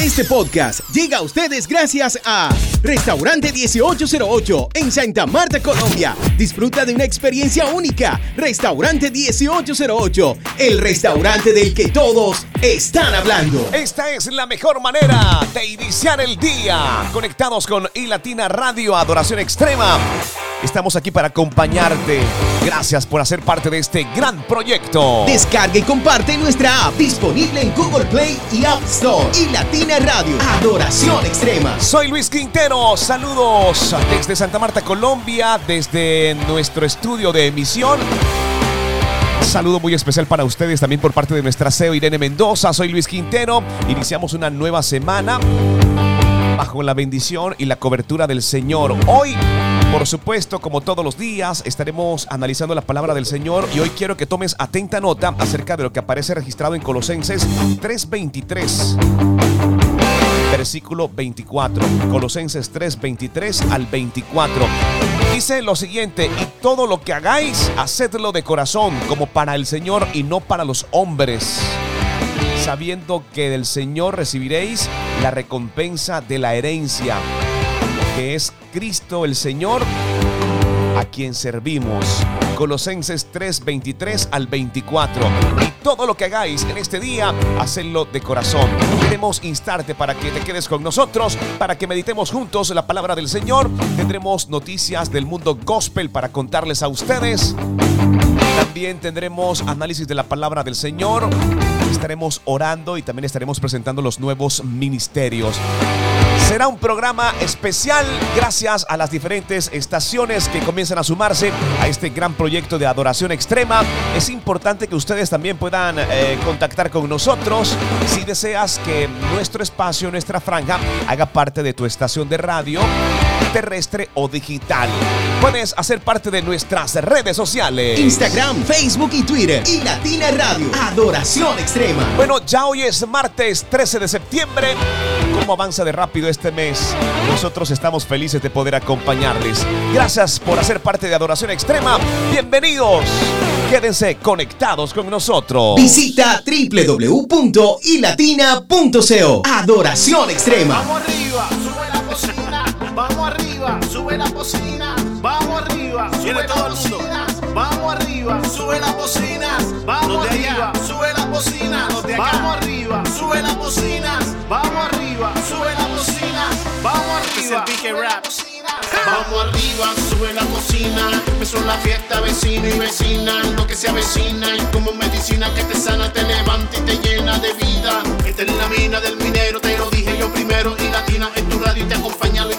Este podcast llega a ustedes gracias a Restaurante 1808 en Santa Marta, Colombia. Disfruta de una experiencia única. Restaurante 1808, el restaurante del que todos están hablando. Esta es la mejor manera de iniciar el día. Conectados con iLatina Radio Adoración Extrema. Estamos aquí para acompañarte. Gracias por hacer parte de este gran proyecto. Descarga y comparte nuestra app disponible en Google Play y App Store. Y Latina Radio, Adoración Extrema. Soy Luis Quintero. Saludos desde Santa Marta, Colombia, desde nuestro estudio de emisión. Saludo muy especial para ustedes también por parte de nuestra CEO Irene Mendoza. Soy Luis Quintero. Iniciamos una nueva semana bajo la bendición y la cobertura del Señor. Hoy por supuesto, como todos los días, estaremos analizando la palabra del Señor y hoy quiero que tomes atenta nota acerca de lo que aparece registrado en Colosenses 3:23. Versículo 24. Colosenses 3:23 al 24. Dice lo siguiente, y todo lo que hagáis, hacedlo de corazón, como para el Señor y no para los hombres sabiendo que del Señor recibiréis la recompensa de la herencia que es Cristo el Señor, a quien servimos. Colosenses 3, 23 al 24. Y todo lo que hagáis en este día, hacedlo de corazón. Queremos instarte para que te quedes con nosotros, para que meditemos juntos la palabra del Señor. Tendremos noticias del mundo gospel para contarles a ustedes. También tendremos análisis de la palabra del Señor. Estaremos orando y también estaremos presentando los nuevos ministerios. Será un programa especial gracias a las diferentes estaciones que comienzan a sumarse a este gran proyecto de adoración extrema. Es importante que ustedes también puedan eh, contactar con nosotros si deseas que nuestro espacio, nuestra franja, haga parte de tu estación de radio terrestre o digital. Puedes hacer parte de nuestras redes sociales. Instagram, Facebook y Twitter. Y Latina Radio. Adoración extrema. Bueno, ya hoy es martes 13 de septiembre. ¿Cómo avanza de rápido este mes? Nosotros estamos felices de poder acompañarles. Gracias por hacer parte de Adoración Extrema. Bienvenidos. Quédense conectados con nosotros. Visita www.ilatina.co. Adoración Extrema. Vamos arriba, sube la cocina. Vamos arriba, sube la cocina. Vamos arriba, sube todo el mundo. Vamos arriba, sube la cocina. Vamos arriba, sube la acá. Vamos arriba, sube la cocina. Vamos arriba, sube la cocina. Vamos Este arriba. el BK sube la Rap. cocina. Vamos arriba, sube la cocina. Empezó la fiesta, vecino y vecina. Lo que se avecina y como medicina que te sana, te levanta y te llena de vida. Esta es la mina del minero, te lo dije yo primero. Y latina en tu radio y te acompaña Luis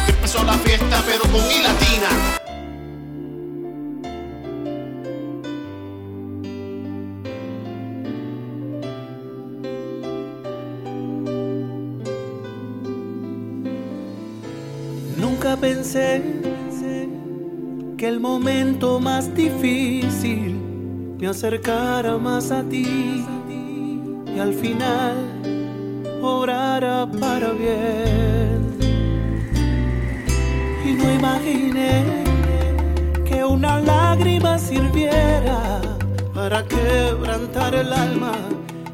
Momento más difícil me acercara más a ti y al final obrara para bien. Y no imaginé que una lágrima sirviera para quebrantar el alma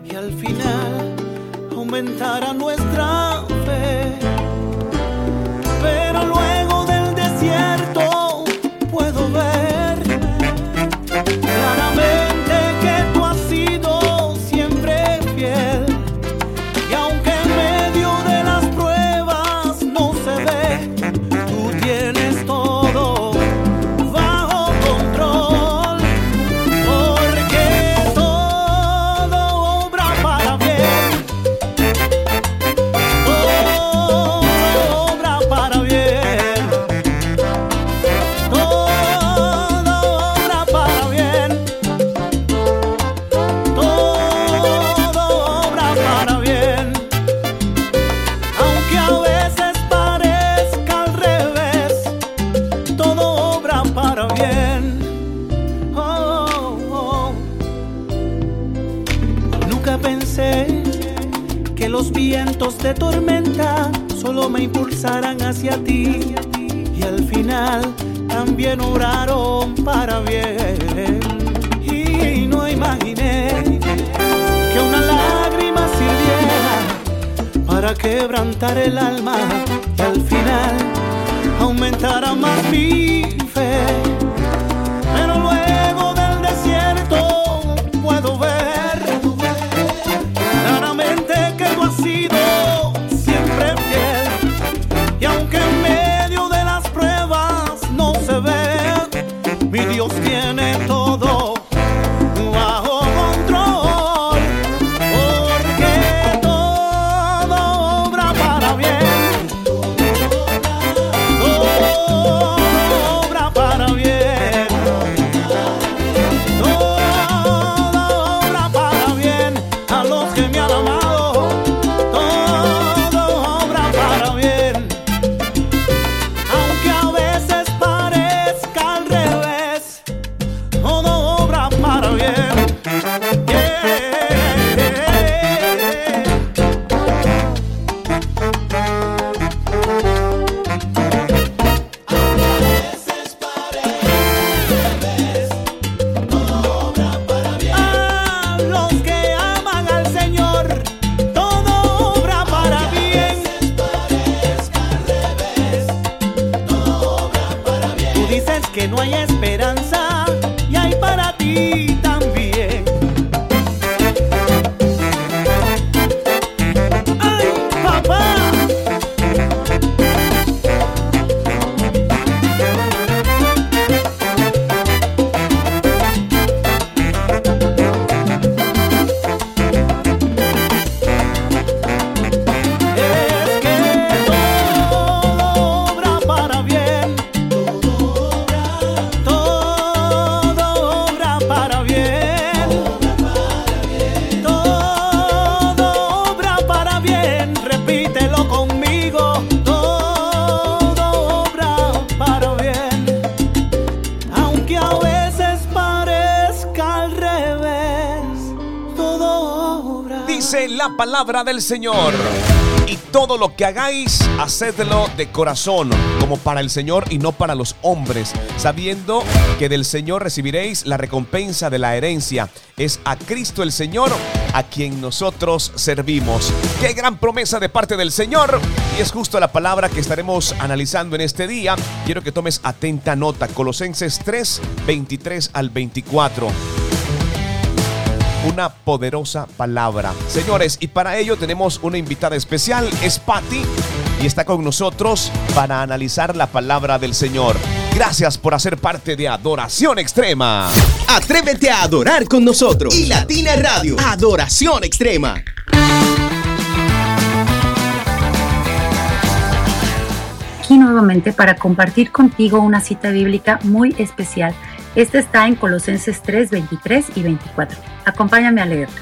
y al final aumentara nuestra fe. Pero luego solo me impulsarán hacia ti y al final también oraron para bien. Y no imaginé que una lágrima sirviera para quebrantar el alma y al final aumentara más mi fe. Palabra del Señor. Y todo lo que hagáis, hacedlo de corazón, como para el Señor y no para los hombres, sabiendo que del Señor recibiréis la recompensa de la herencia. Es a Cristo el Señor a quien nosotros servimos. Qué gran promesa de parte del Señor. Y es justo la palabra que estaremos analizando en este día. Quiero que tomes atenta nota. Colosenses 3, 23 al 24 una poderosa palabra. Señores, y para ello tenemos una invitada especial, es Patti, y está con nosotros para analizar la palabra del Señor. Gracias por hacer parte de Adoración Extrema. Atrévete a adorar con nosotros. Y Latina Radio, Adoración Extrema. aquí nuevamente para compartir contigo una cita bíblica muy especial. Esta está en Colosenses 3, 23 y 24. Acompáñame a leerlo.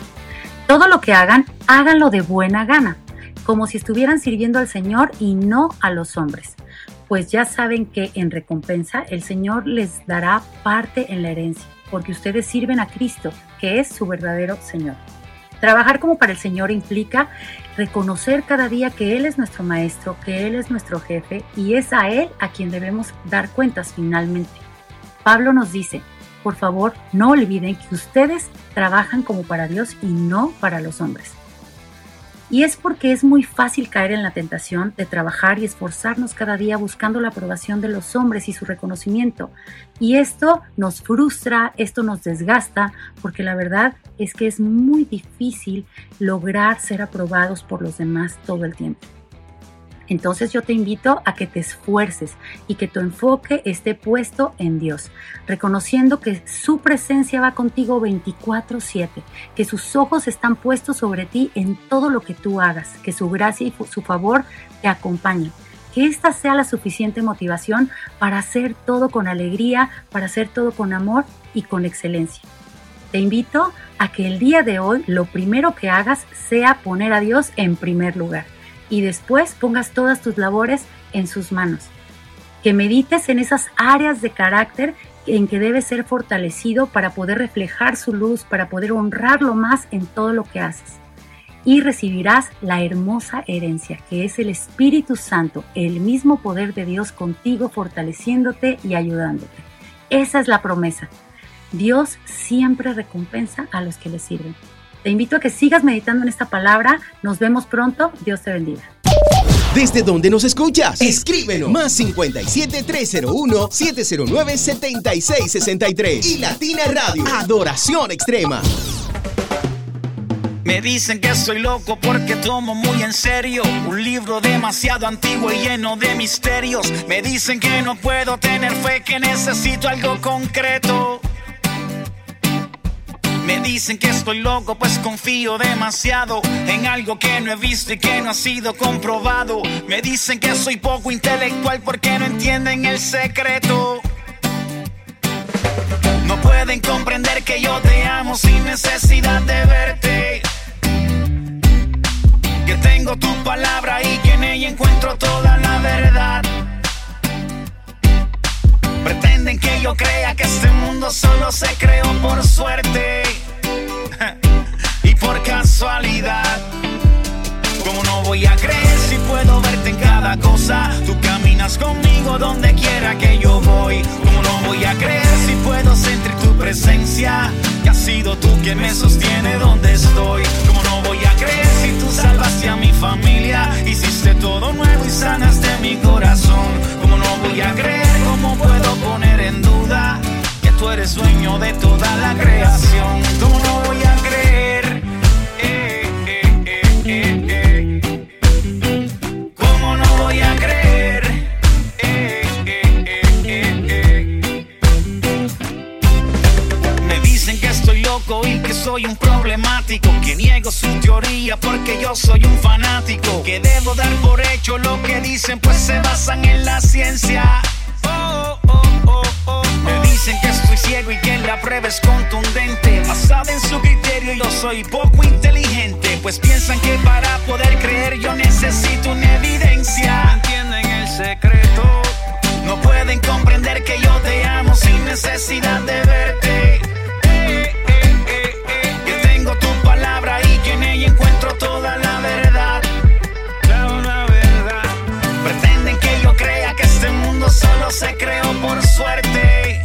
Todo lo que hagan, háganlo de buena gana, como si estuvieran sirviendo al Señor y no a los hombres, pues ya saben que en recompensa el Señor les dará parte en la herencia, porque ustedes sirven a Cristo, que es su verdadero Señor. Trabajar como para el Señor implica reconocer cada día que Él es nuestro Maestro, que Él es nuestro jefe y es a Él a quien debemos dar cuentas finalmente. Pablo nos dice, por favor, no olviden que ustedes trabajan como para Dios y no para los hombres. Y es porque es muy fácil caer en la tentación de trabajar y esforzarnos cada día buscando la aprobación de los hombres y su reconocimiento. Y esto nos frustra, esto nos desgasta, porque la verdad es que es muy difícil lograr ser aprobados por los demás todo el tiempo. Entonces yo te invito a que te esfuerces y que tu enfoque esté puesto en Dios, reconociendo que su presencia va contigo 24/7, que sus ojos están puestos sobre ti en todo lo que tú hagas, que su gracia y su favor te acompañen. Que esta sea la suficiente motivación para hacer todo con alegría, para hacer todo con amor y con excelencia. Te invito a que el día de hoy lo primero que hagas sea poner a Dios en primer lugar y después pongas todas tus labores en sus manos. Que medites en esas áreas de carácter en que debes ser fortalecido para poder reflejar su luz, para poder honrarlo más en todo lo que haces. Y recibirás la hermosa herencia, que es el Espíritu Santo, el mismo poder de Dios contigo, fortaleciéndote y ayudándote. Esa es la promesa. Dios siempre recompensa a los que le sirven. Te invito a que sigas meditando en esta palabra. Nos vemos pronto. Dios te bendiga. ¿Desde dónde nos escuchas? Escríbenos. Más 57 301 709 7663. Y Latina Radio. Adoración extrema. Me dicen que soy loco porque tomo muy en serio un libro demasiado antiguo y lleno de misterios. Me dicen que no puedo tener fe, que necesito algo concreto. Me dicen que estoy loco, pues confío demasiado en algo que no he visto y que no ha sido comprobado. Me dicen que soy poco intelectual porque no entienden el secreto. No pueden comprender que yo te amo sin necesidad de verte. Que tengo tu palabra y que en ella encuentro toda la verdad. Pretenden que yo crea que este mundo solo se creó por suerte y por casualidad. ¿Cómo no voy a creer si puedo verte en cada cosa? Tú caminas conmigo donde quiera que yo voy. ¿Cómo no voy a creer si puedo sentir tu presencia? Que has sido tú quien me sostiene donde estoy. ¿Cómo no voy a creer si tú salvaste a mi familia? Hiciste todo nuevo y sanaste mi corazón. ¿Cómo no voy a creer? ¿Cómo puedo poner en duda? que tú eres dueño de toda la creación. ¿Cómo soy un problemático, que niego su teoría porque yo soy un fanático, que debo dar por hecho lo que dicen pues se basan en la ciencia. Oh, oh, oh, oh, Me dicen que estoy ciego y que la prueba es contundente. Basada en su criterio, yo soy poco inteligente. Pues piensan que para poder creer yo necesito una evidencia. ¿Entienden el secreto? No pueden comprender que yo te amo sin necesidad de verte. Tu palabra y que en ella encuentro toda la verdad. La verdad. Pretenden que yo crea que este mundo solo se creó por suerte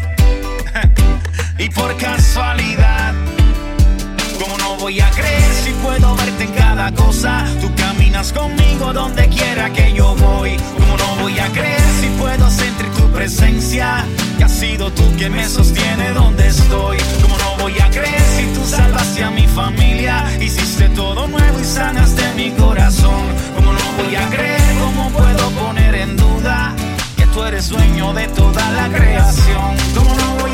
y por casualidad. ¿Cómo no voy a creer cada cosa? Tú caminas conmigo donde quiera que yo voy. ¿Cómo no voy a creer si puedo sentir tu presencia? Que has sido tú quien me sostiene donde estoy. ¿Cómo no voy a creer si tú salvaste a mi familia? Hiciste todo nuevo y sanaste mi corazón. ¿Cómo no voy a creer? ¿Cómo puedo poner en duda? que tú eres dueño de toda la creación. ¿Cómo no voy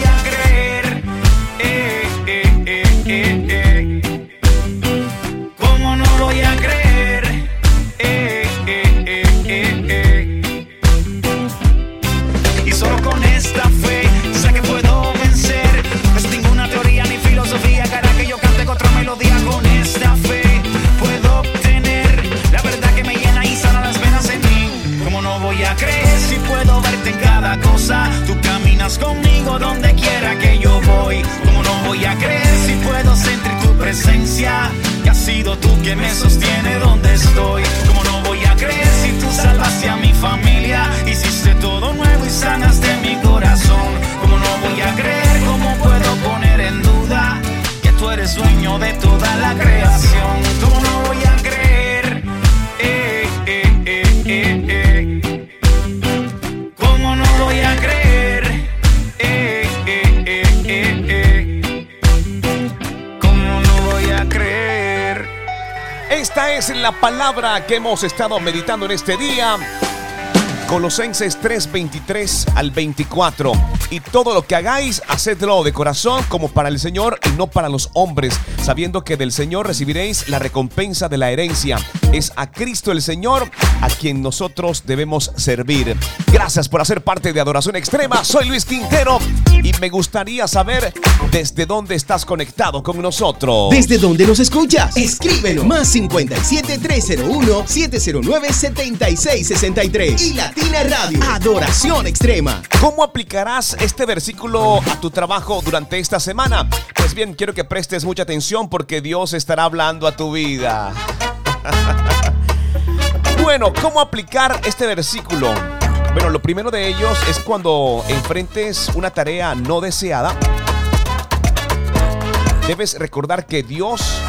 si puedo verte en cada cosa? Tú caminas conmigo donde quiera que yo voy. ¿Cómo no voy a creer si puedo sentir tu presencia? Que has sido tú quien me sostiene donde estoy. ¿Cómo no voy a creer si tú salvaste a mi familia? Hiciste todo nuevo y sanaste mi corazón. ¿Cómo no voy a creer? ¿Cómo puedo poner en duda que tú eres dueño de toda la creación? La palabra que hemos estado meditando en este día. Colosenses 3:23 al 24. Y todo lo que hagáis, hacedlo de corazón como para el Señor y no para los hombres, sabiendo que del Señor recibiréis la recompensa de la herencia. Es a Cristo el Señor a quien nosotros debemos servir. Gracias por hacer parte de Adoración Extrema. Soy Luis Quintero y me gustaría saber desde dónde estás conectado con nosotros. ¿Desde dónde nos escuchas? Escríbenos. Más 57 301 709 7663. Y Latina Latina Radio. Adoración extrema. ¿Cómo aplicarás este versículo a tu trabajo durante esta semana? Pues bien, quiero que prestes mucha atención porque Dios estará hablando a tu vida. bueno, ¿cómo aplicar este versículo? Bueno, lo primero de ellos es cuando enfrentes una tarea no deseada. Debes recordar que Dios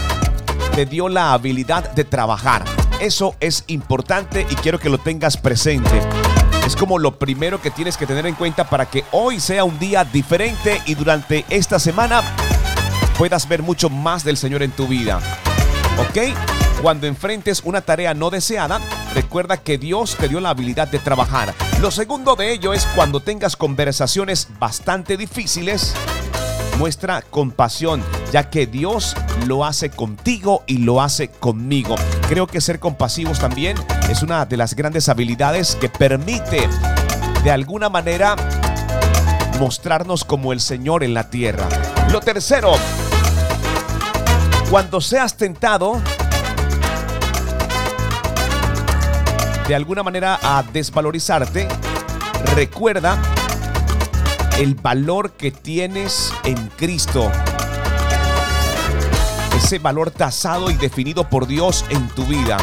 te dio la habilidad de trabajar. Eso es importante y quiero que lo tengas presente. Es como lo primero que tienes que tener en cuenta para que hoy sea un día diferente y durante esta semana puedas ver mucho más del Señor en tu vida. ¿Ok? Cuando enfrentes una tarea no deseada, recuerda que Dios te dio la habilidad de trabajar. Lo segundo de ello es cuando tengas conversaciones bastante difíciles, muestra compasión, ya que Dios lo hace contigo y lo hace conmigo. Creo que ser compasivos también es una de las grandes habilidades que permite de alguna manera mostrarnos como el Señor en la tierra. Lo tercero, cuando seas tentado de alguna manera a desvalorizarte, recuerda el valor que tienes en Cristo. Ese valor tasado y definido por Dios en tu vida.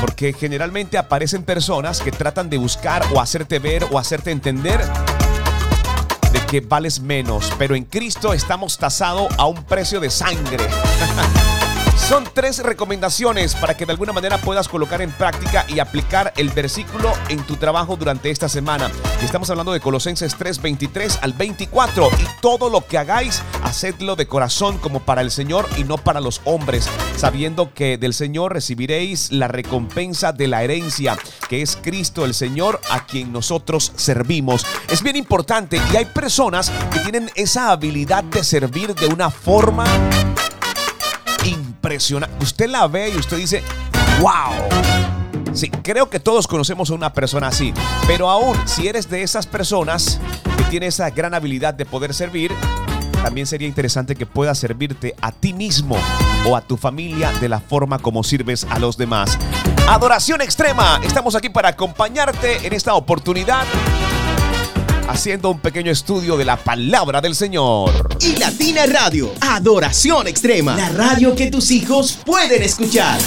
Porque generalmente aparecen personas que tratan de buscar o hacerte ver o hacerte entender de que vales menos. Pero en Cristo estamos tasados a un precio de sangre. Son tres recomendaciones para que de alguna manera puedas colocar en práctica y aplicar el versículo en tu trabajo durante esta semana. Estamos hablando de Colosenses 3, 23 al 24. Y todo lo que hagáis, hacedlo de corazón como para el Señor y no para los hombres, sabiendo que del Señor recibiréis la recompensa de la herencia, que es Cristo el Señor a quien nosotros servimos. Es bien importante y hay personas que tienen esa habilidad de servir de una forma impresionante. Usted la ve y usted dice, wow. Sí, creo que todos conocemos a una persona así, pero aún si eres de esas personas que tiene esa gran habilidad de poder servir, también sería interesante que puedas servirte a ti mismo o a tu familia de la forma como sirves a los demás. Adoración extrema, estamos aquí para acompañarte en esta oportunidad haciendo un pequeño estudio de la palabra del Señor. Y Latina Radio, Adoración Extrema, la radio que tus hijos pueden escuchar.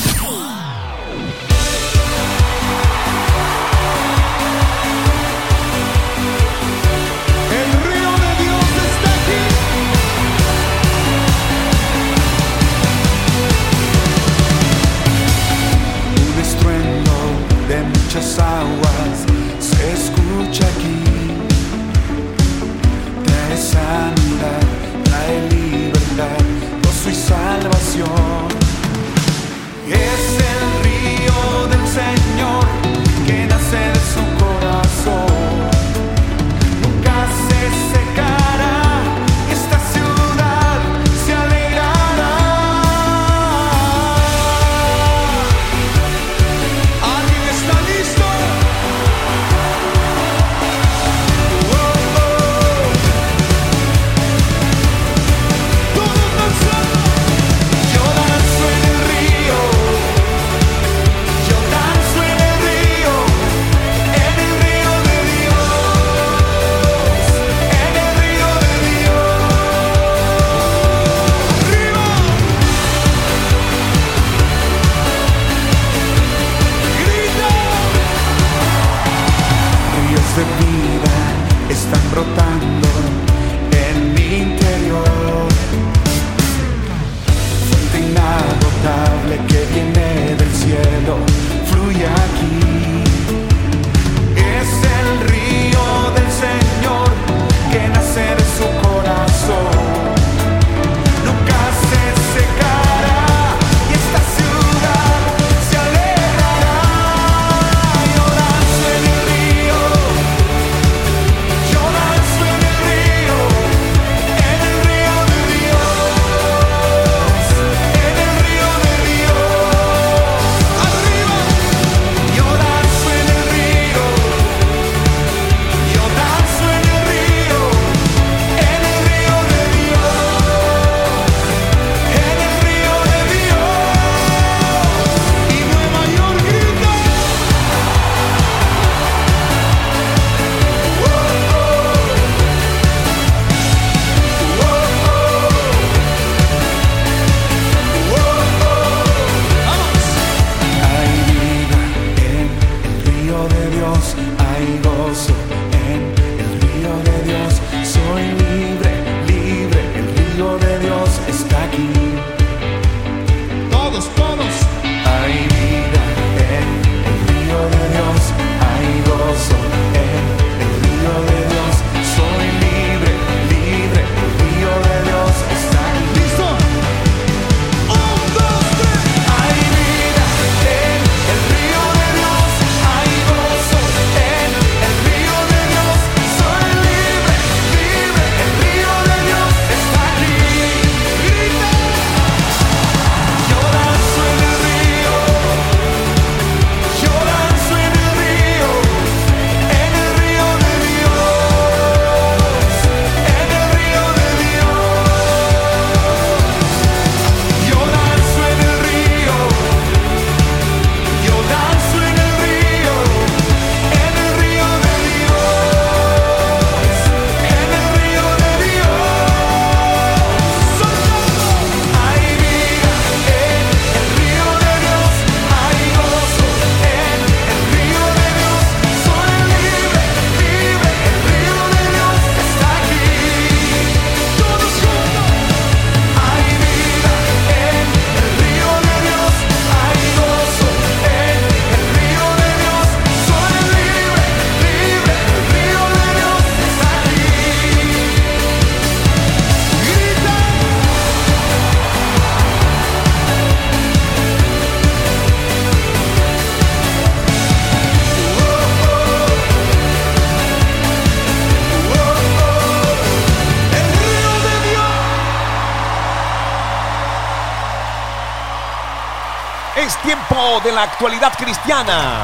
Actualidad cristiana.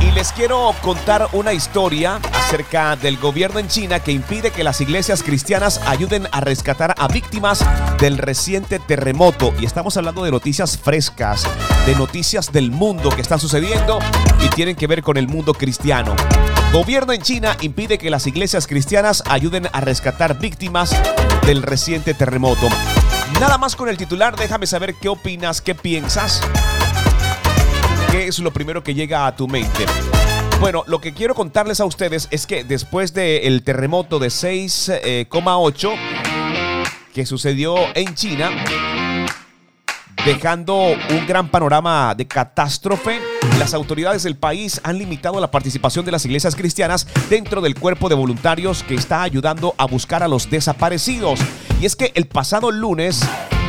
Y les quiero contar una historia acerca del gobierno en China que impide que las iglesias cristianas ayuden a rescatar a víctimas del reciente terremoto. Y estamos hablando de noticias frescas, de noticias del mundo que están sucediendo y tienen que ver con el mundo cristiano. Gobierno en China impide que las iglesias cristianas ayuden a rescatar víctimas del reciente terremoto. Nada más con el titular, déjame saber qué opinas, qué piensas. ¿Qué es lo primero que llega a tu mente? Bueno, lo que quiero contarles a ustedes es que después del terremoto de 6,8 eh, que sucedió en China, dejando un gran panorama de catástrofe, las autoridades del país han limitado la participación de las iglesias cristianas dentro del cuerpo de voluntarios que está ayudando a buscar a los desaparecidos. Y es que el pasado lunes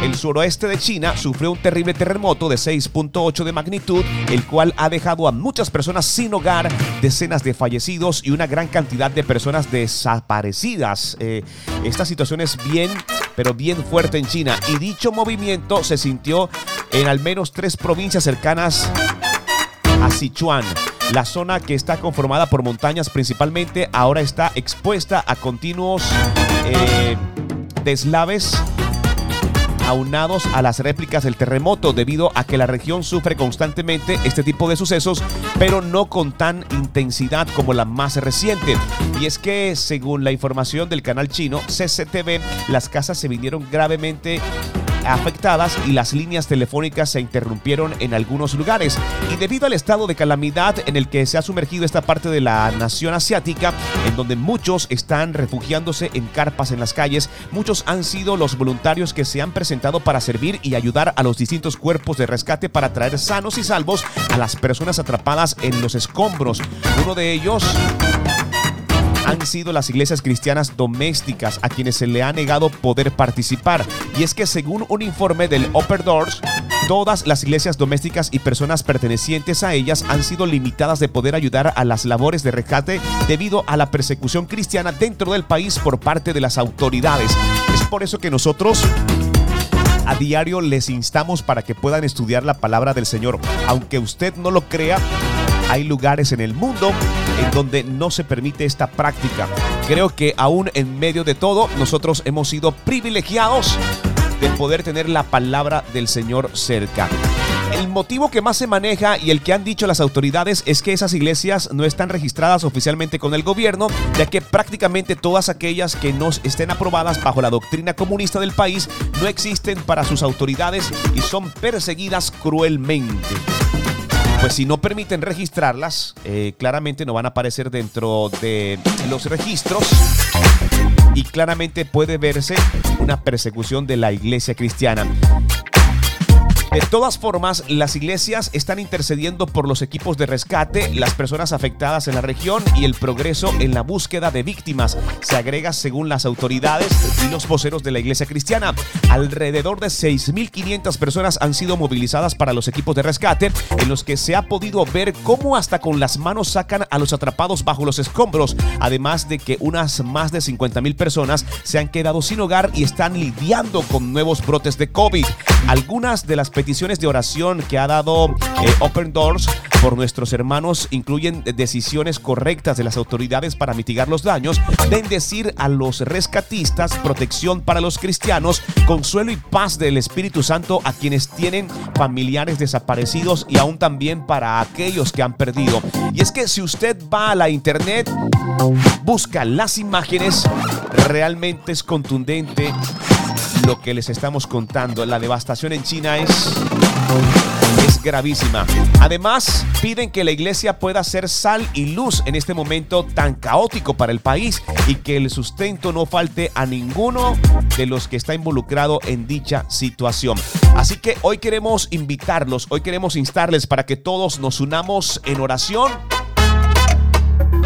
el suroeste de China sufrió un terrible terremoto de 6.8 de magnitud, el cual ha dejado a muchas personas sin hogar, decenas de fallecidos y una gran cantidad de personas desaparecidas. Eh, esta situación es bien, pero bien fuerte en China y dicho movimiento se sintió en al menos tres provincias cercanas a Sichuan. La zona que está conformada por montañas principalmente ahora está expuesta a continuos eh, deslaves aunados a las réplicas del terremoto debido a que la región sufre constantemente este tipo de sucesos, pero no con tan intensidad como la más reciente. Y es que según la información del canal chino CCTV, las casas se vinieron gravemente afectadas y las líneas telefónicas se interrumpieron en algunos lugares. Y debido al estado de calamidad en el que se ha sumergido esta parte de la nación asiática, en donde muchos están refugiándose en carpas en las calles, muchos han sido los voluntarios que se han presentado para servir y ayudar a los distintos cuerpos de rescate para traer sanos y salvos a las personas atrapadas en los escombros. Uno de ellos han sido las iglesias cristianas domésticas a quienes se le ha negado poder participar. Y es que según un informe del Upper Doors, todas las iglesias domésticas y personas pertenecientes a ellas han sido limitadas de poder ayudar a las labores de rescate debido a la persecución cristiana dentro del país por parte de las autoridades. Es por eso que nosotros a diario les instamos para que puedan estudiar la palabra del Señor. Aunque usted no lo crea, hay lugares en el mundo en donde no se permite esta práctica. Creo que aún en medio de todo, nosotros hemos sido privilegiados de poder tener la palabra del Señor cerca. El motivo que más se maneja y el que han dicho las autoridades es que esas iglesias no están registradas oficialmente con el gobierno, ya que prácticamente todas aquellas que no estén aprobadas bajo la doctrina comunista del país no existen para sus autoridades y son perseguidas cruelmente pues si no permiten registrarlas, eh, claramente no van a aparecer dentro de los registros y claramente puede verse una persecución de la iglesia cristiana. De todas formas, las iglesias están intercediendo por los equipos de rescate, las personas afectadas en la región y el progreso en la búsqueda de víctimas. Se agrega según las autoridades y los voceros de la iglesia cristiana. Alrededor de 6.500 personas han sido movilizadas para los equipos de rescate, en los que se ha podido ver cómo hasta con las manos sacan a los atrapados bajo los escombros, además de que unas más de 50.000 personas se han quedado sin hogar y están lidiando con nuevos brotes de COVID. Algunas de las peticiones de oración que ha dado eh, Open Doors por nuestros hermanos incluyen decisiones correctas de las autoridades para mitigar los daños, bendecir a los rescatistas, protección para los cristianos, consuelo y paz del Espíritu Santo a quienes tienen familiares desaparecidos y aún también para aquellos que han perdido. Y es que si usted va a la internet, busca las imágenes, realmente es contundente lo que les estamos contando. La devastación en China es, es gravísima. Además, piden que la iglesia pueda ser sal y luz en este momento tan caótico para el país y que el sustento no falte a ninguno de los que está involucrado en dicha situación. Así que hoy queremos invitarlos, hoy queremos instarles para que todos nos unamos en oración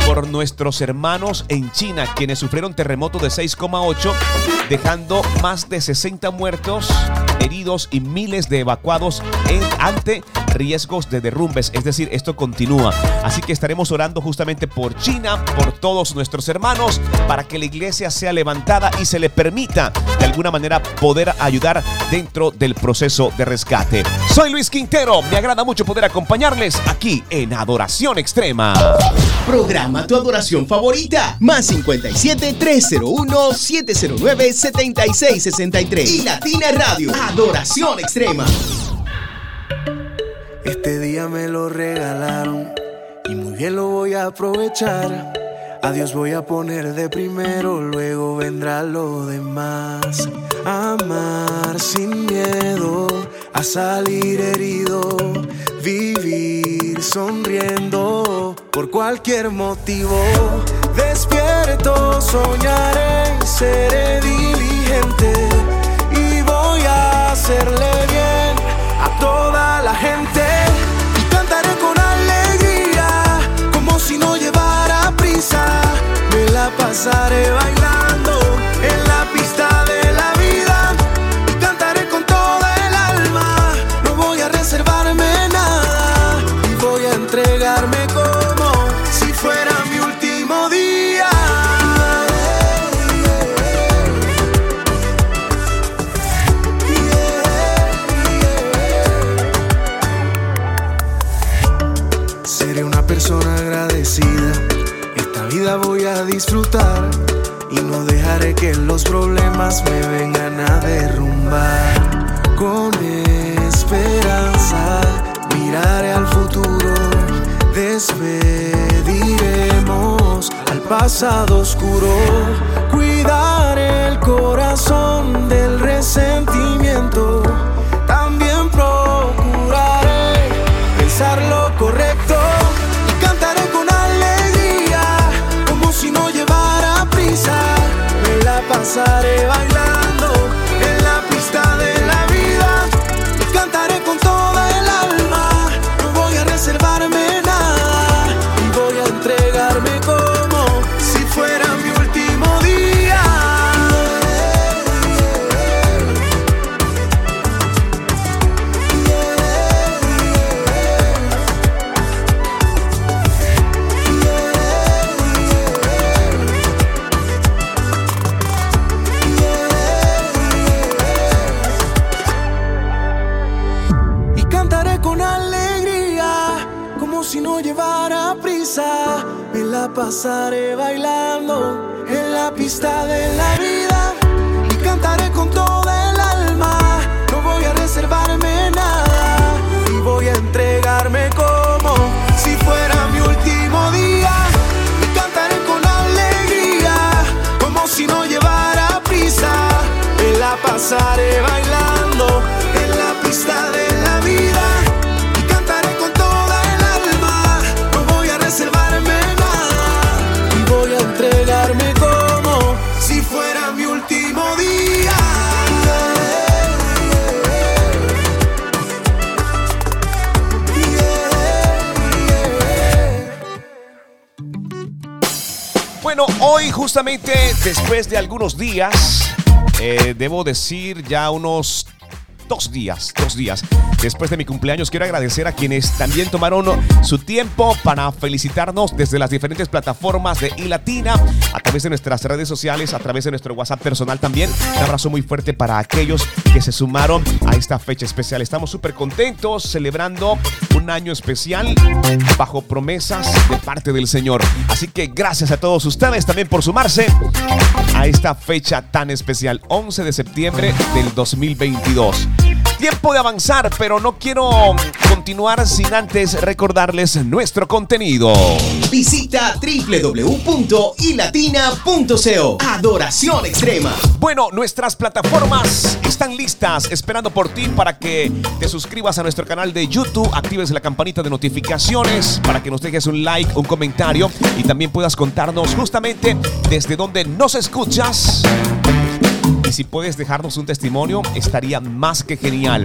por nuestros hermanos en China, quienes sufrieron terremoto de 6,8, dejando más de 60 muertos, heridos y miles de evacuados en, ante riesgos de derrumbes, es decir, esto continúa. Así que estaremos orando justamente por China, por todos nuestros hermanos, para que la iglesia sea levantada y se le permita de alguna manera poder ayudar dentro del proceso de rescate. Soy Luis Quintero, me agrada mucho poder acompañarles aquí en Adoración Extrema. Programa tu adoración favorita. Más 57 301 709 7663. Y Latina Radio. Adoración Extrema. Este día me lo regalaron y muy bien lo voy a aprovechar. A Dios voy a poner de primero, luego vendrá lo demás. Amar sin miedo a salir herido, vivir sonriendo por cualquier motivo. Despierto, soñaré, seré diligente y voy a hacerle bien a toda la gente. Me la pasaré bailando disfrutar. Y no dejaré que los problemas me vengan a derrumbar. Con esperanza miraré al futuro. Despediremos al pasado oscuro. Cuidaré el corazón del resentimiento. También procuraré pensar algunos días, eh, debo decir ya unos dos días, dos días después de mi cumpleaños, quiero agradecer a quienes también tomaron su tiempo para felicitarnos desde las diferentes plataformas de iLatina, a través de nuestras redes sociales, a través de nuestro WhatsApp personal también. Un abrazo muy fuerte para aquellos que se sumaron a esta fecha especial. Estamos súper contentos celebrando un año especial bajo promesas de parte del Señor. Así que gracias a todos ustedes también por sumarse a esta fecha tan especial, 11 de septiembre del 2022. Tiempo de avanzar, pero no quiero continuar sin antes recordarles nuestro contenido. Visita www.ilatina.co. Adoración Extrema. Bueno, nuestras plataformas están listas esperando por ti para que te suscribas a nuestro canal de YouTube, actives la campanita de notificaciones para que nos dejes un like, un comentario y también puedas contarnos justamente desde donde nos escuchas. Y si puedes dejarnos un testimonio, estaría más que genial.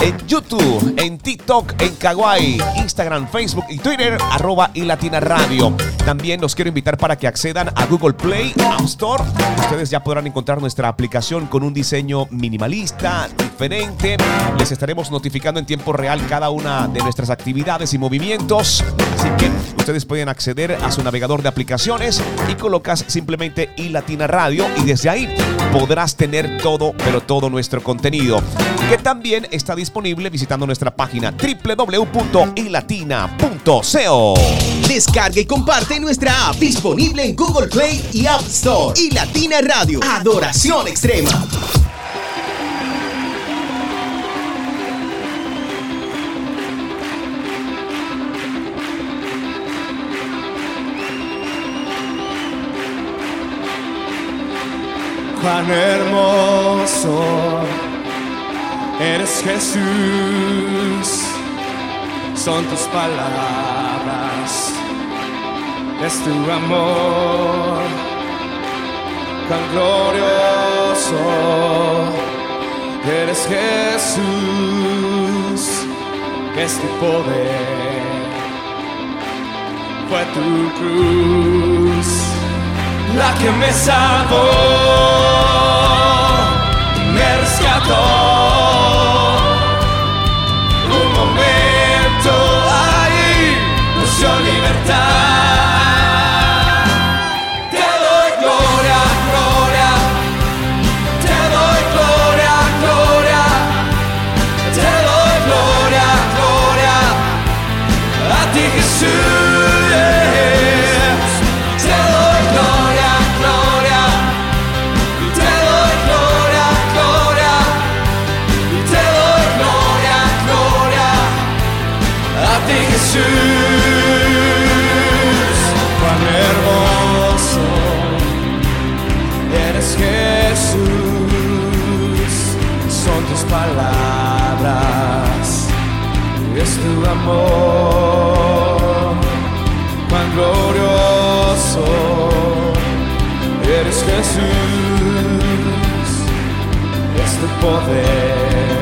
en YouTube, en TikTok, en Kawaii, Instagram, Facebook y Twitter, arroba y Latina Radio. También los quiero invitar para que accedan a Google Play, App Store. Ustedes ya podrán encontrar nuestra aplicación con un diseño minimalista, diferente. Les estaremos notificando en tiempo real cada una de nuestras actividades y movimientos. Así que ustedes pueden acceder a su navegador de aplicaciones y colocas simplemente iLatina Radio y desde ahí podrás tener todo, pero todo nuestro contenido, que también está disponible visitando nuestra página www.ilatina.co. Descarga y comparte nuestra app disponible en Google Play y App Store. Y Latina Radio, adoración extrema. Cuán hermoso eres Jesús, son tus palabras, es tu amor, cuán glorioso eres Jesús, es tu poder, fue tu cruz la que me salvó, me. Jesús. Cuán hermoso eres Jesús, son tus palabras, es tu amor. Cuán glorioso eres Jesús, es tu poder,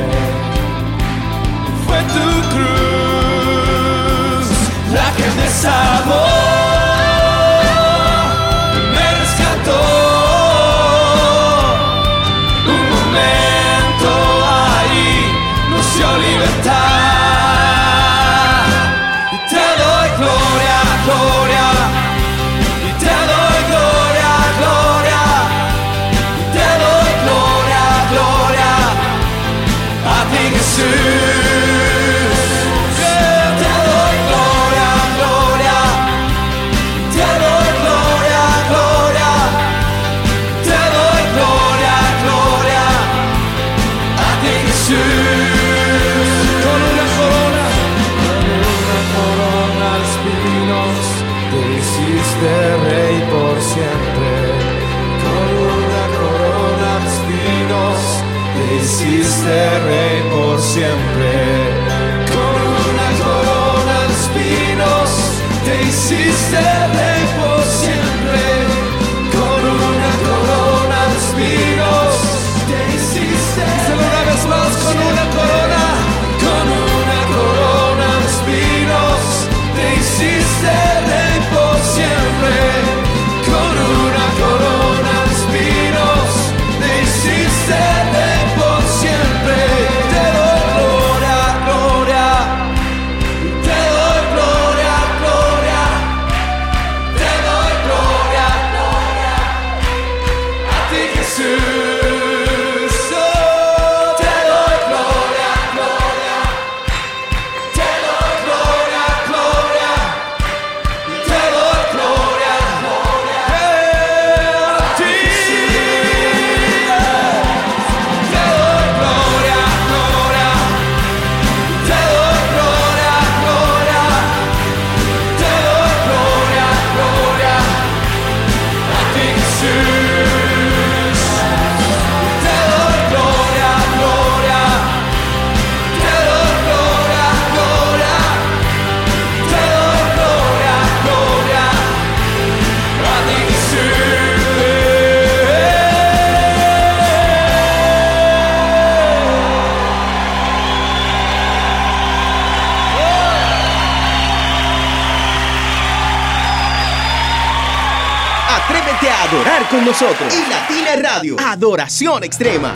nosotros. Y Latina Radio, adoración extrema.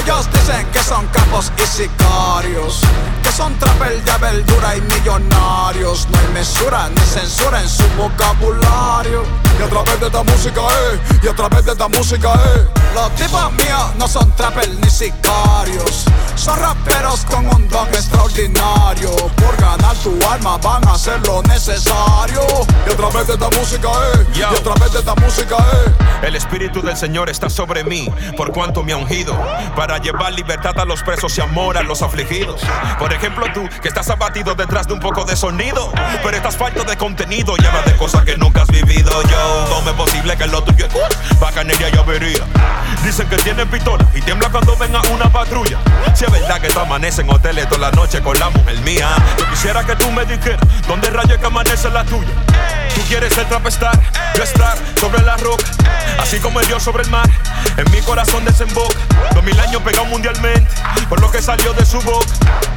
Ellos dicen que son capos y sicarios. Que son trapel de verdura y millonarios. No hay mesura ni censura en su vocabulario. Y a través de esta música, eh. Y a través de esta música, eh. Los tipos míos no son trapel ni sicarios. Son raperos con un don extraordinario. Por ganar tu alma van a hacer lo necesario. Y a través de esta música, eh. Y a través de esta música, eh. El Espíritu del Señor está sobre mí, por cuanto me ha ungido, para llevar libertad a los presos y amor a los afligidos. Por ejemplo, tú que estás abatido detrás de un poco de sonido, pero estás falto de contenido y hablas de cosas que nunca has vivido. Yo, ¿cómo es posible que lo tuyo es bacanería y avería? Dicen que tienen pistola y tiembla cuando venga una patrulla. Si es verdad que tú amaneces en hoteles toda la noche con la mujer mía, yo quisiera que tú me dijeras dónde rayos que amanece la tuya. Tú quieres ser trapestar, yo estar sobre la roca, así como el Dios sobre el mar. En mi corazón desemboca, dos mil años pegado mundialmente, por lo que salió de su boca.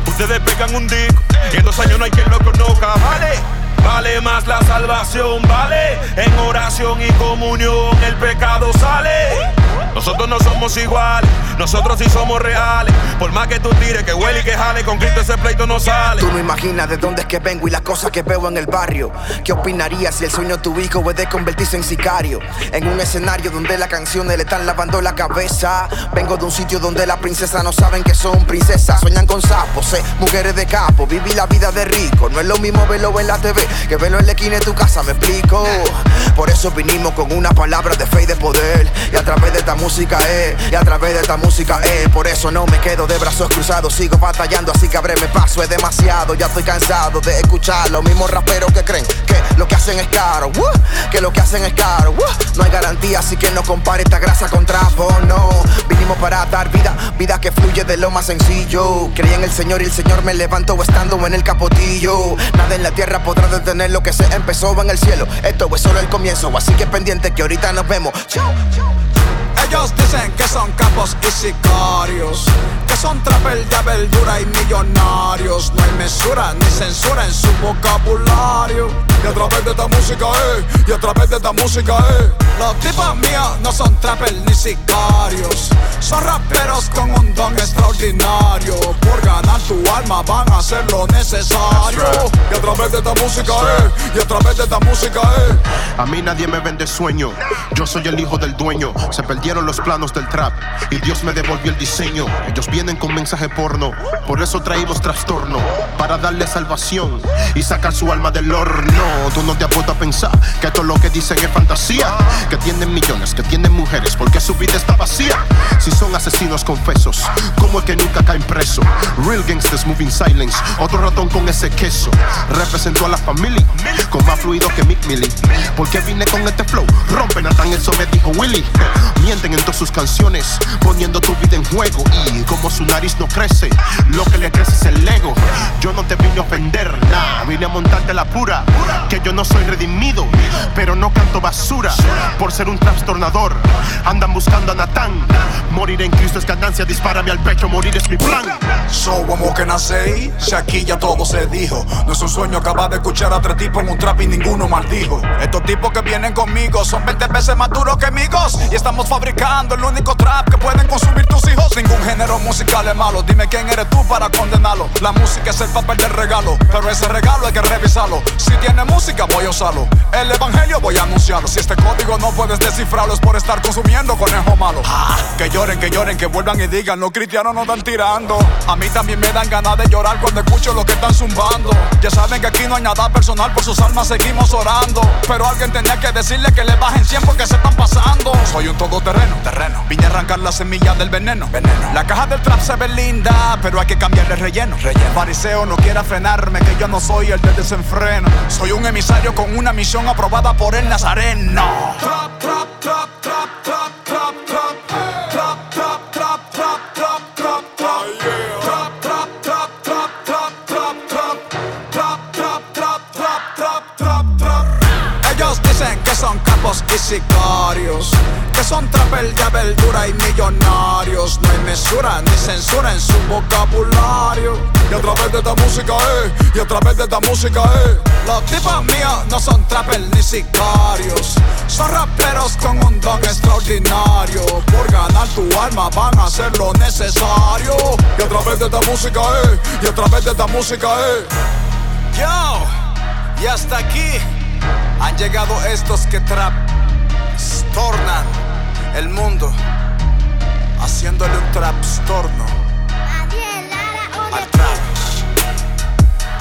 Ustedes pegan un disco y en dos años no hay quien lo conozca, ¿vale? Vale más la salvación, vale. En oración y comunión el pecado sale. Nosotros no somos iguales, nosotros sí somos reales. Por más que tú tires, que huele y que jale, con Cristo ese pleito no sale. Tú no imaginas de dónde es que vengo y las cosas que veo en el barrio. ¿Qué opinarías si el sueño de tu hijo puede convertirse en sicario? En un escenario donde las canciones le están lavando la cabeza. Vengo de un sitio donde las princesas no saben que son princesas. Sueñan con sapos, eh, mujeres de capo. Viví la vida de rico. No es lo mismo verlo en la TV que verlo en la esquina de tu casa, me explico. Por eso vinimos con una palabra de fe y de poder. Y a través de esta eh, y a través de esta música, eh. Por eso no me quedo de brazos cruzados. Sigo batallando, así que abreme paso. Es demasiado, ya estoy cansado de escuchar los mismos raperos que creen que lo que hacen es caro. uh, que lo que hacen es caro. uh. no hay garantía, así que no compare esta grasa con trapo, no. Vinimos para dar vida, vida que fluye de lo más sencillo. Creí en el Señor y el Señor me levantó estando en el capotillo. Nada en la tierra podrá detener lo que se empezó en el cielo. Esto es solo el comienzo, así que pendiente que ahorita nos vemos. Chau, chau. Ellos dicen que son capos y sicarios, que son trapel de verdura y millonarios. No hay mesura ni censura en su vocabulario. Y a través de esta música, eh, y a través de esta música, eh. Los tipos míos no son trapel ni sicarios, son raperos con un don extraordinario. Por ganar tu alma van a hacer lo necesario. Y a través de esta música, eh, y a través de esta música, eh. A mí nadie me vende sueño. Yo soy el hijo del dueño. Se perdieron los planos del trap y Dios me devolvió el diseño. Ellos vienen con mensaje porno, por eso traímos trastorno para darle salvación y sacar su alma del horno. Tú no te has a pensar que todo lo que dicen es fantasía, que tienen millones, que tienen mujeres, porque su vida está vacía. Si son asesinos confesos, como el que nunca caen preso. Real gangsters moving silence, otro ratón con ese queso. Representó a la familia con más fluido que Mick Millie. Porque vine con este flow, rompen Nathan, eso me dijo Willy. Mienten en todas sus canciones, poniendo tu vida en juego. Y como su nariz no crece, lo que le crece es el ego. Yo no te vine a ofender, nah, vine a montarte la pura. Que yo no soy redimido, pero no canto basura. Por ser un trastornador, andan buscando a Natán. Morir en Cristo es ganancia, dispárame al pecho, morir es mi plan. So, vamos que nace si aquí ya todo se dijo. No es un sueño acabar de escuchar a tres tipos en un trap y ninguno maldijo. Estos tipos que vienen conmigo son 20 veces más duros que amigos. Y estamos fabricando el único trap que pueden consumir tus hijos. Ningún género musical es malo. Dime quién eres tú para condenarlo. La música es el papel del regalo, pero ese regalo hay que revisarlo. Si tiene música, voy a usarlo. El evangelio voy a anunciarlo. Si este código no puedes descifrarlo, es por estar consumiendo conejo malo. Ah, que lloren, que lloren, que vuelvan y digan: Los cristianos no están tirando. A mí también me dan ganas de llorar cuando escucho lo que están zumbando. Ya saben que aquí no hay nada personal, por sus almas seguimos orando. Pero alguien tenía que decirle que le bajen 100 porque se están pasando. Soy un todoterreno, terreno. Vine a arrancar la semilla del veneno, veneno. La caja del trap se ve linda, pero hay que cambiarle relleno, relleno. Fariseo no quiera frenarme, que yo no soy el del desenfreno. Soy un emisario con una misión aprobada por el Nazareno. Trap, trap, trap, trap, trap. Y sicarios, que son trapel de verdura y millonarios. No hay mesura ni censura en su vocabulario. Y a través de esta música, eh, y a través de esta música, eh. Los tipos míos no son trapel ni sicarios. Son raperos con un don extraordinario. Por ganar tu alma van a hacer lo necesario. Y a través de esta música, eh, y a través de esta música, eh. Yo, y hasta aquí han llegado estos que trap tornan el mundo haciéndole un trapstorno al trap.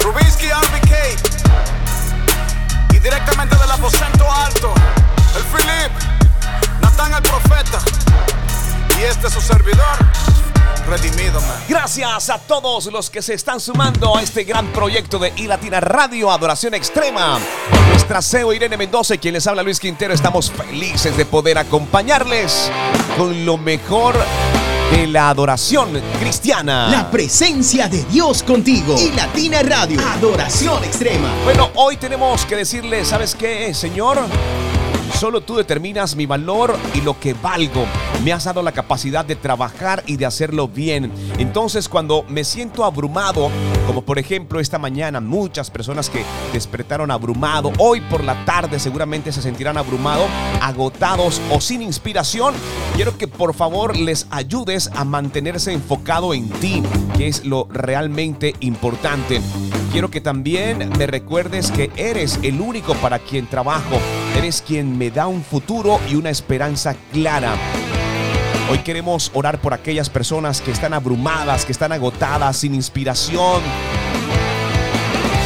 Rubinsky RBK y directamente del aposento alto, el Philip, Natán el profeta y este es su servidor. Redimido, man. Gracias a todos los que se están sumando a este gran proyecto de iLatina Radio Adoración Extrema. Nuestra CEO Irene Mendoza quien les habla Luis Quintero, estamos felices de poder acompañarles con lo mejor de la adoración cristiana. La presencia de Dios contigo. Y Latina Radio. Adoración extrema. Bueno, hoy tenemos que decirle, ¿sabes qué, Señor? Solo tú determinas mi valor y lo que valgo. Me has dado la capacidad de trabajar y de hacerlo bien. Entonces cuando me siento abrumado, como por ejemplo esta mañana, muchas personas que despertaron abrumado, hoy por la tarde seguramente se sentirán abrumados, agotados o sin inspiración, quiero que por favor les ayudes a mantenerse enfocado en ti, que es lo realmente importante. Quiero que también me recuerdes que eres el único para quien trabajo, eres quien me da un futuro y una esperanza clara. Hoy queremos orar por aquellas personas que están abrumadas, que están agotadas, sin inspiración.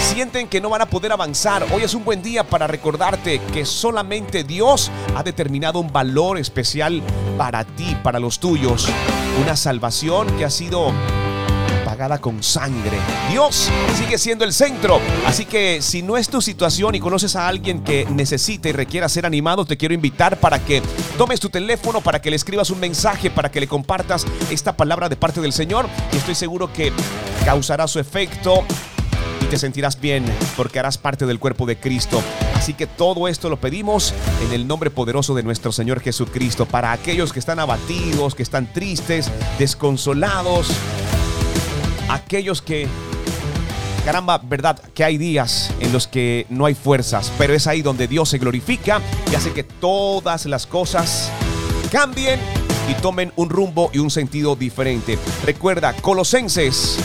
Sienten que no van a poder avanzar. Hoy es un buen día para recordarte que solamente Dios ha determinado un valor especial para ti, para los tuyos. Una salvación que ha sido con sangre. Dios sigue siendo el centro. Así que si no es tu situación y conoces a alguien que necesita y requiera ser animado, te quiero invitar para que tomes tu teléfono, para que le escribas un mensaje, para que le compartas esta palabra de parte del Señor. Y estoy seguro que causará su efecto y te sentirás bien porque harás parte del cuerpo de Cristo. Así que todo esto lo pedimos en el nombre poderoso de nuestro Señor Jesucristo para aquellos que están abatidos, que están tristes, desconsolados, aquellos que, caramba, verdad, que hay días en los que no hay fuerzas, pero es ahí donde Dios se glorifica y hace que todas las cosas cambien y tomen un rumbo y un sentido diferente. Recuerda, Colosenses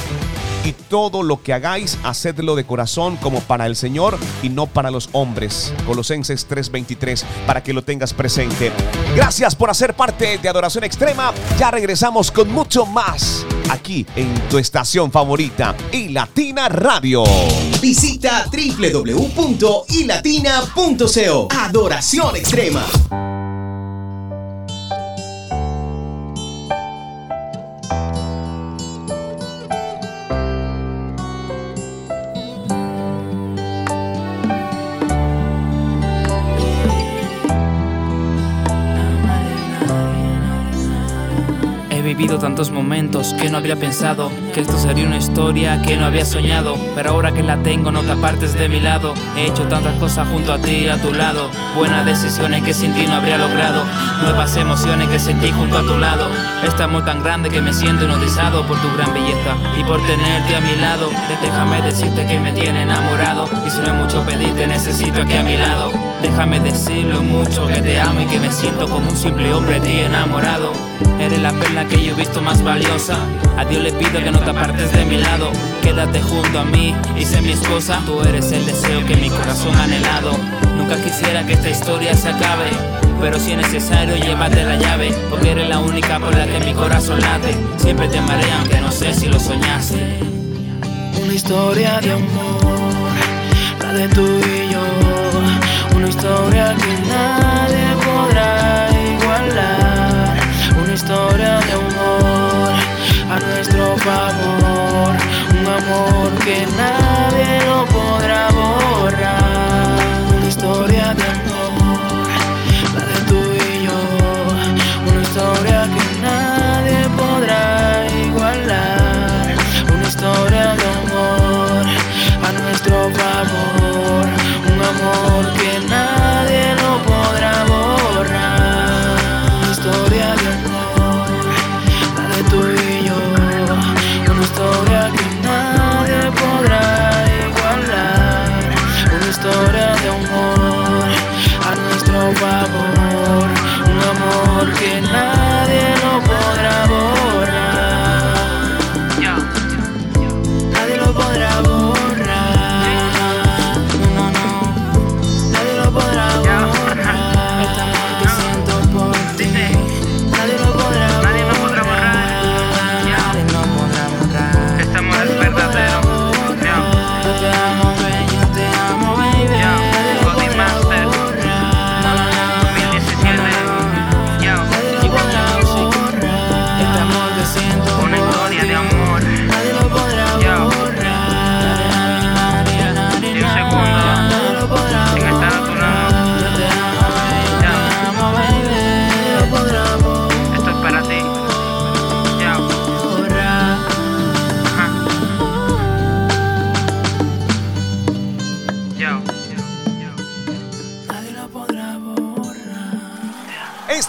y todo lo que hagáis, hacedlo de corazón como para el Señor y no para los hombres. Colosenses 3:23, para que lo tengas presente. Gracias por hacer parte de Adoración Extrema. Ya regresamos con mucho más aquí en tu estación favorita, y Latina Radio. Visita www.ilatina.co. Adoración extrema. Vivido tantos momentos que no habría pensado que esto sería una historia que no había soñado. Pero ahora que la tengo, no te apartes de mi lado. He hecho tantas cosas junto a ti, a tu lado. Buenas decisiones que sin ti no habría logrado. Nuevas emociones que sentí junto a tu lado. Este amor tan grande que me siento hipnotizado por tu gran belleza y por tenerte a mi lado. Déjame decirte que me tiene enamorado. Y si no es mucho pedir, te necesito aquí a mi lado. Déjame decir lo mucho que te amo y que me siento como un simple hombre de ti enamorado. Eres la perla que yo he visto más valiosa. A Dios le pido que no te apartes de mi lado. Quédate junto a mí y sé mi esposa. Tú eres el deseo que mi corazón ha anhelado. Nunca quisiera que esta historia se acabe. Pero si es necesario, llévate la llave. Porque eres la única por la que mi corazón late. Siempre te amaré, aunque no sé si lo soñaste. Una historia de amor, la de tú y yo. Una historia que nadie favor. Un amor que nadie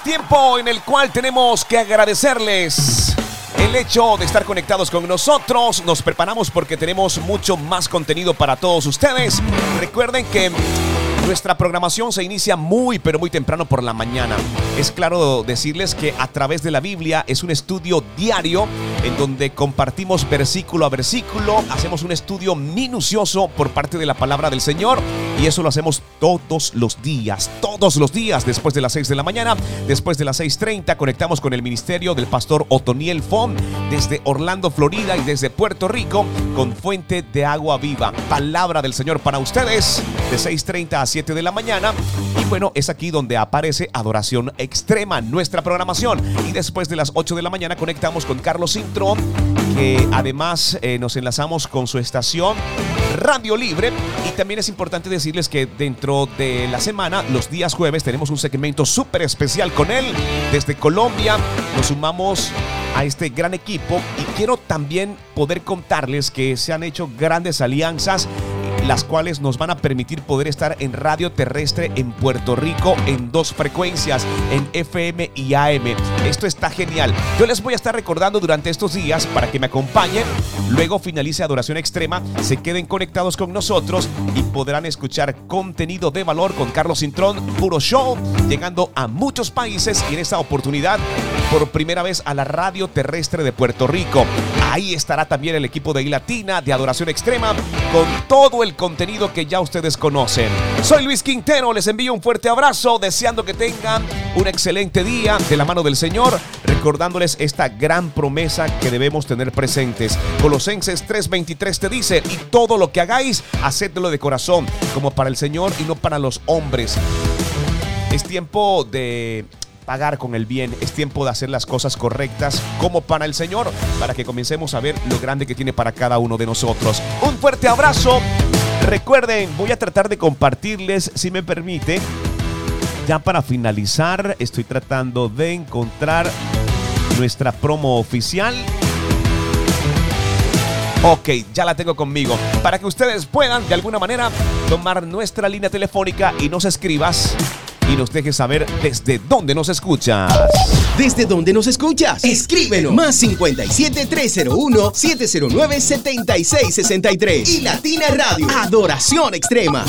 tiempo en el cual tenemos que agradecerles el hecho de estar conectados con nosotros. Nos preparamos porque tenemos mucho más contenido para todos ustedes. Recuerden que nuestra programación se inicia muy pero muy temprano por la mañana. Es claro decirles que a través de la Biblia es un estudio diario en donde compartimos versículo a versículo, hacemos un estudio minucioso por parte de la palabra del Señor y eso lo hacemos todos los días, todos los días después de las 6 de la mañana, después de las 6.30 conectamos con el ministerio del pastor Otoniel Fon desde Orlando, Florida y desde Puerto Rico con fuente de agua viva. Palabra del Señor para ustedes de 6.30 a 7 de la mañana. Y bueno, es aquí donde aparece Adoración Extrema, nuestra programación. Y después de las 8 de la mañana conectamos con Carlos Sintrón que además eh, nos enlazamos con su estación Radio Libre. Y también es importante que dentro de la semana, los días jueves, tenemos un segmento súper especial con él. Desde Colombia nos sumamos a este gran equipo y quiero también poder contarles que se han hecho grandes alianzas las cuales nos van a permitir poder estar en radio terrestre en Puerto Rico en dos frecuencias, en FM y AM. Esto está genial. Yo les voy a estar recordando durante estos días para que me acompañen. Luego finalice Adoración Extrema, se queden conectados con nosotros y podrán escuchar contenido de valor con Carlos Cintrón, puro show, llegando a muchos países y en esta oportunidad por primera vez a la radio terrestre de Puerto Rico. Ahí estará también el equipo de I-Latina de Adoración Extrema con todo el contenido que ya ustedes conocen. Soy Luis Quintero, les envío un fuerte abrazo, deseando que tengan un excelente día de la mano del Señor, recordándoles esta gran promesa que debemos tener presentes. Colosenses 3:23 te dice, y todo lo que hagáis, hacedlo de corazón, como para el Señor y no para los hombres. Es tiempo de pagar con el bien, es tiempo de hacer las cosas correctas como para el Señor, para que comencemos a ver lo grande que tiene para cada uno de nosotros. Un fuerte abrazo. Recuerden, voy a tratar de compartirles, si me permite, ya para finalizar, estoy tratando de encontrar nuestra promo oficial. Ok, ya la tengo conmigo. Para que ustedes puedan de alguna manera tomar nuestra línea telefónica y nos escribas y nos dejes saber desde dónde nos escuchas. ¿Desde dónde nos escuchas? Escríbenos. Más 57 301 709 7663. Y Latina Radio. Adoración Extrema.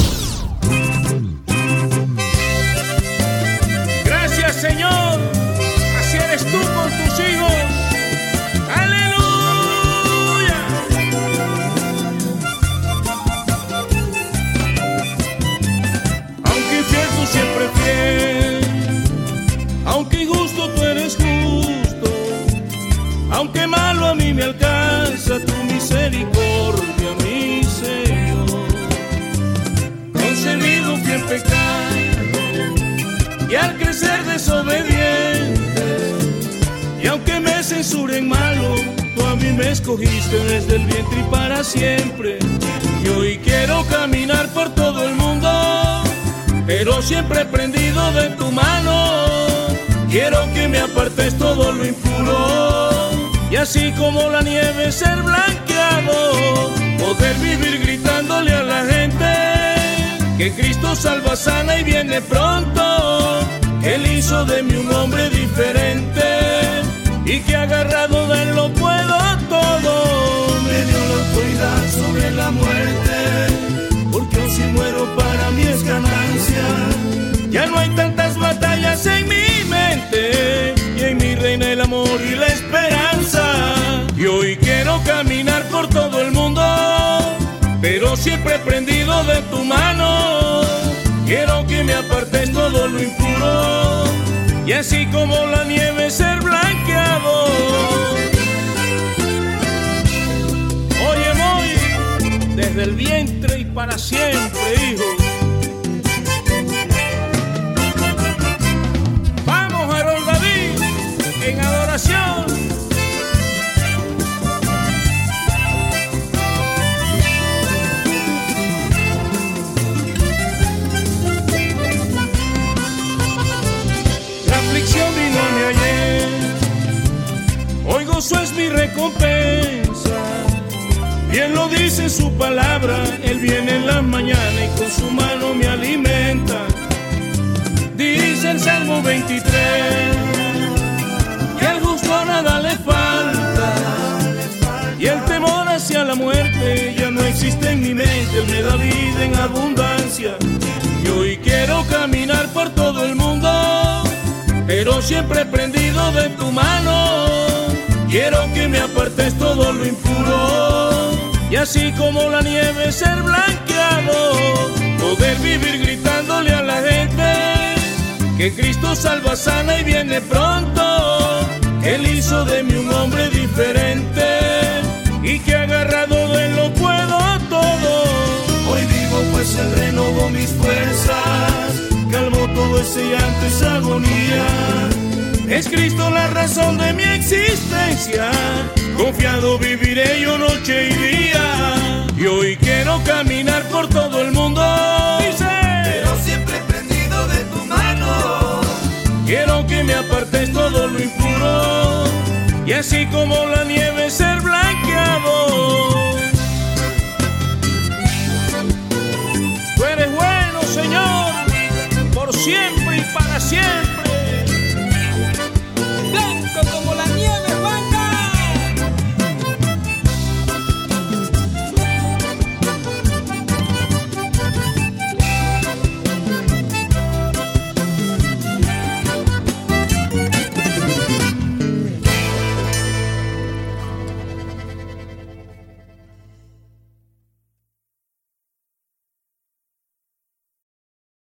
Gracias, Señor. Así eres tú con tus Malo a mí me alcanza tu misericordia, mi Señor. Concebido fui en pecado y al crecer desobediente y aunque me censuren malo tú a mí me escogiste desde el vientre y para siempre. Y hoy quiero caminar por todo el mundo pero siempre prendido de tu mano. Quiero que me apartes todo lo impuro y así como la nieve ser blanqueado poder vivir gritándole a la gente que Cristo salva, sana y viene pronto. que Él hizo de mí un hombre diferente y que agarrado de él lo puedo todo. Me dio la autoridad sobre la muerte, porque si muero para mí es ganancia. Ya no hay tantas batallas en mi mente y en mi reina el amor y la esperanza. Y hoy quiero caminar por todo el mundo pero siempre prendido de tu mano. Quiero que me apartes todo lo impuro y así como la nieve ser blanqueado. Oye, voy desde el vientre y para siempre, hijo. Gozo es mi recompensa. Bien lo dice su palabra, Él viene en la mañana y con su mano me alimenta. Dice el Salmo 23 que al justo nada le falta y el temor hacia la muerte ya no existe en mi mente, Él me da vida en abundancia. Y hoy quiero caminar por todo el mundo, pero siempre prendido de tu mano. Apartes todo lo impuro y así como la nieve ser blanqueado, poder vivir gritándole a la gente que Cristo salva, sana y viene pronto. Él hizo de mí un hombre diferente y que agarrado de lo puedo todo. Hoy vivo pues Él renovó mis fuerzas, calmó todo ese llanto, esa agonía. Es Cristo la razón de mi existencia, confiado viviré yo noche y día. Y hoy quiero caminar por todo el mundo. Pero siempre prendido de tu mano. Quiero que me apartes todo lo impuro y así como la nieve ser blanqueado. Tú eres bueno, Señor, por siempre y para siempre.